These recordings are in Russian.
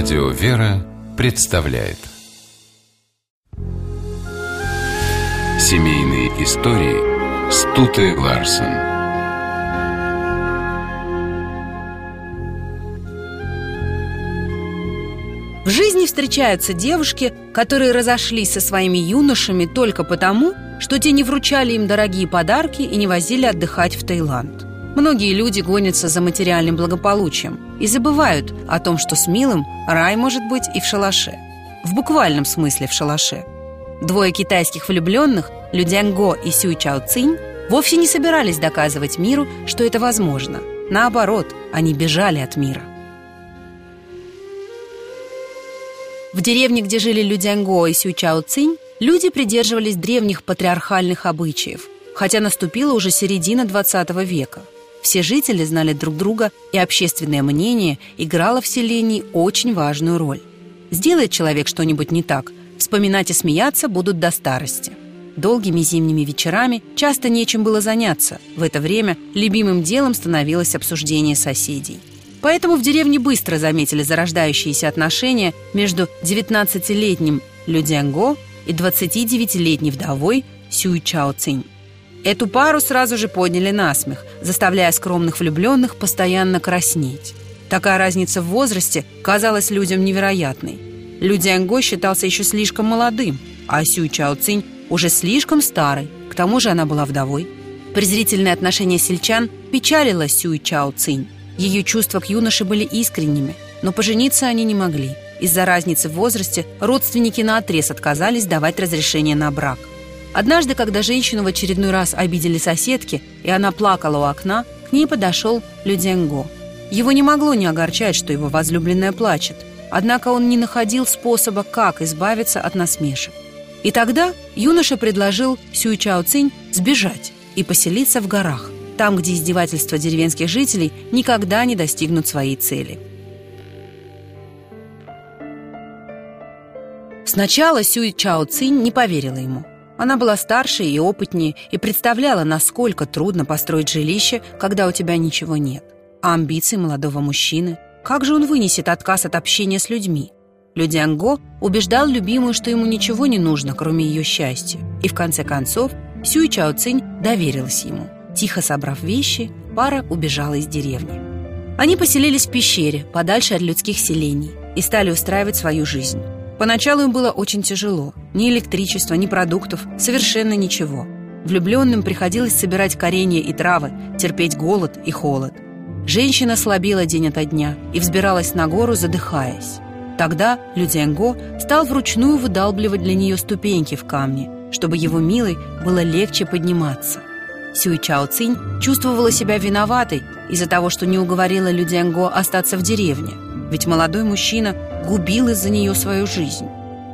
Радио «Вера» представляет Семейные истории Стуты Ларсен В жизни встречаются девушки, которые разошлись со своими юношами только потому, что те не вручали им дорогие подарки и не возили отдыхать в Таиланд. Многие люди гонятся за материальным благополучием и забывают о том, что с милым рай может быть и в шалаше. В буквальном смысле в шалаше. Двое китайских влюбленных, Людянго и Сюй Чао Цинь, вовсе не собирались доказывать миру, что это возможно. Наоборот, они бежали от мира. В деревне, где жили Людянго и Сюй Чао Цинь, люди придерживались древних патриархальных обычаев, хотя наступила уже середина 20 века – все жители знали друг друга, и общественное мнение играло в селении очень важную роль. Сделает человек что-нибудь не так, вспоминать и смеяться будут до старости. Долгими зимними вечерами часто нечем было заняться. В это время любимым делом становилось обсуждение соседей. Поэтому в деревне быстро заметили зарождающиеся отношения между 19-летним Людянго и 29-летней вдовой Сюй Чао Цинь. Эту пару сразу же подняли на смех, заставляя скромных влюбленных постоянно краснеть. Такая разница в возрасте казалась людям невероятной. Лю Дзянго считался еще слишком молодым, а Сюй Чао Цинь уже слишком старой, к тому же она была вдовой. Презрительное отношение сельчан печалило Сюй Чао Цинь. Ее чувства к юноше были искренними, но пожениться они не могли. Из-за разницы в возрасте родственники наотрез отказались давать разрешение на брак – Однажды, когда женщину в очередной раз обидели соседки, и она плакала у окна, к ней подошел Люденго. Его не могло не огорчать, что его возлюбленная плачет. Однако он не находил способа, как избавиться от насмешек. И тогда юноша предложил Сюй Чао Цинь сбежать и поселиться в горах, там, где издевательства деревенских жителей никогда не достигнут своей цели. Сначала Сюй Чао Цинь не поверила ему – она была старше и опытнее и представляла, насколько трудно построить жилище, когда у тебя ничего нет. А амбиции молодого мужчины? Как же он вынесет отказ от общения с людьми? Людянго убеждал любимую, что ему ничего не нужно, кроме ее счастья. И в конце концов Сюй Чао Цинь доверилась ему. Тихо собрав вещи, пара убежала из деревни. Они поселились в пещере, подальше от людских селений, и стали устраивать свою жизнь. Поначалу им было очень тяжело. Ни электричества, ни продуктов, совершенно ничего. Влюбленным приходилось собирать коренья и травы, терпеть голод и холод. Женщина слабела день ото дня и взбиралась на гору, задыхаясь. Тогда Людянго стал вручную выдалбливать для нее ступеньки в камне, чтобы его милой было легче подниматься. Сюй Чао Цинь чувствовала себя виноватой из-за того, что не уговорила Людянго остаться в деревне. Ведь молодой мужчина губил из-за нее свою жизнь.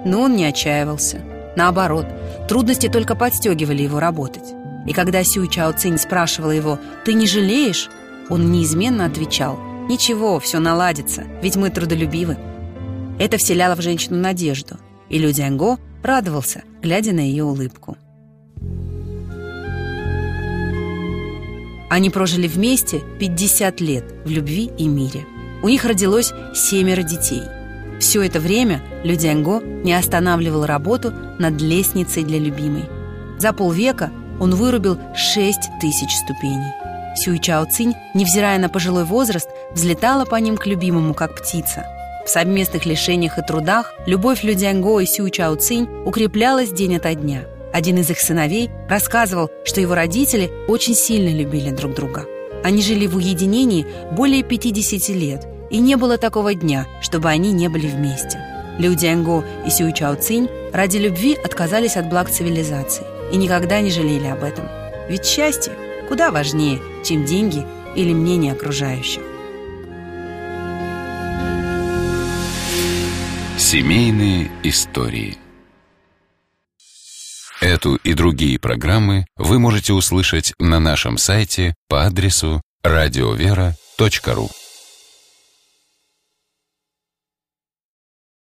Но он не отчаивался. Наоборот, трудности только подстегивали его работать. И когда Сюй Чао Цинь спрашивала его «Ты не жалеешь?», он неизменно отвечал «Ничего, все наладится, ведь мы трудолюбивы». Это вселяло в женщину надежду, и Лю Дзянго радовался, глядя на ее улыбку. Они прожили вместе 50 лет в любви и мире. У них родилось семеро детей – все это время Людянго не останавливал работу над лестницей для любимой. За полвека он вырубил 6 тысяч ступеней. Сюй Чао Цинь, невзирая на пожилой возраст, взлетала по ним к любимому, как птица. В совместных лишениях и трудах любовь Людянго и Сюй Чао Цинь укреплялась день ото дня. Один из их сыновей рассказывал, что его родители очень сильно любили друг друга. Они жили в уединении более 50 лет – и не было такого дня, чтобы они не были вместе. Лю Дзянго и Сюй Чао Цинь ради любви отказались от благ цивилизации и никогда не жалели об этом. Ведь счастье куда важнее, чем деньги или мнение окружающих. Семейные истории Эту и другие программы вы можете услышать на нашем сайте по адресу радиовера.ру.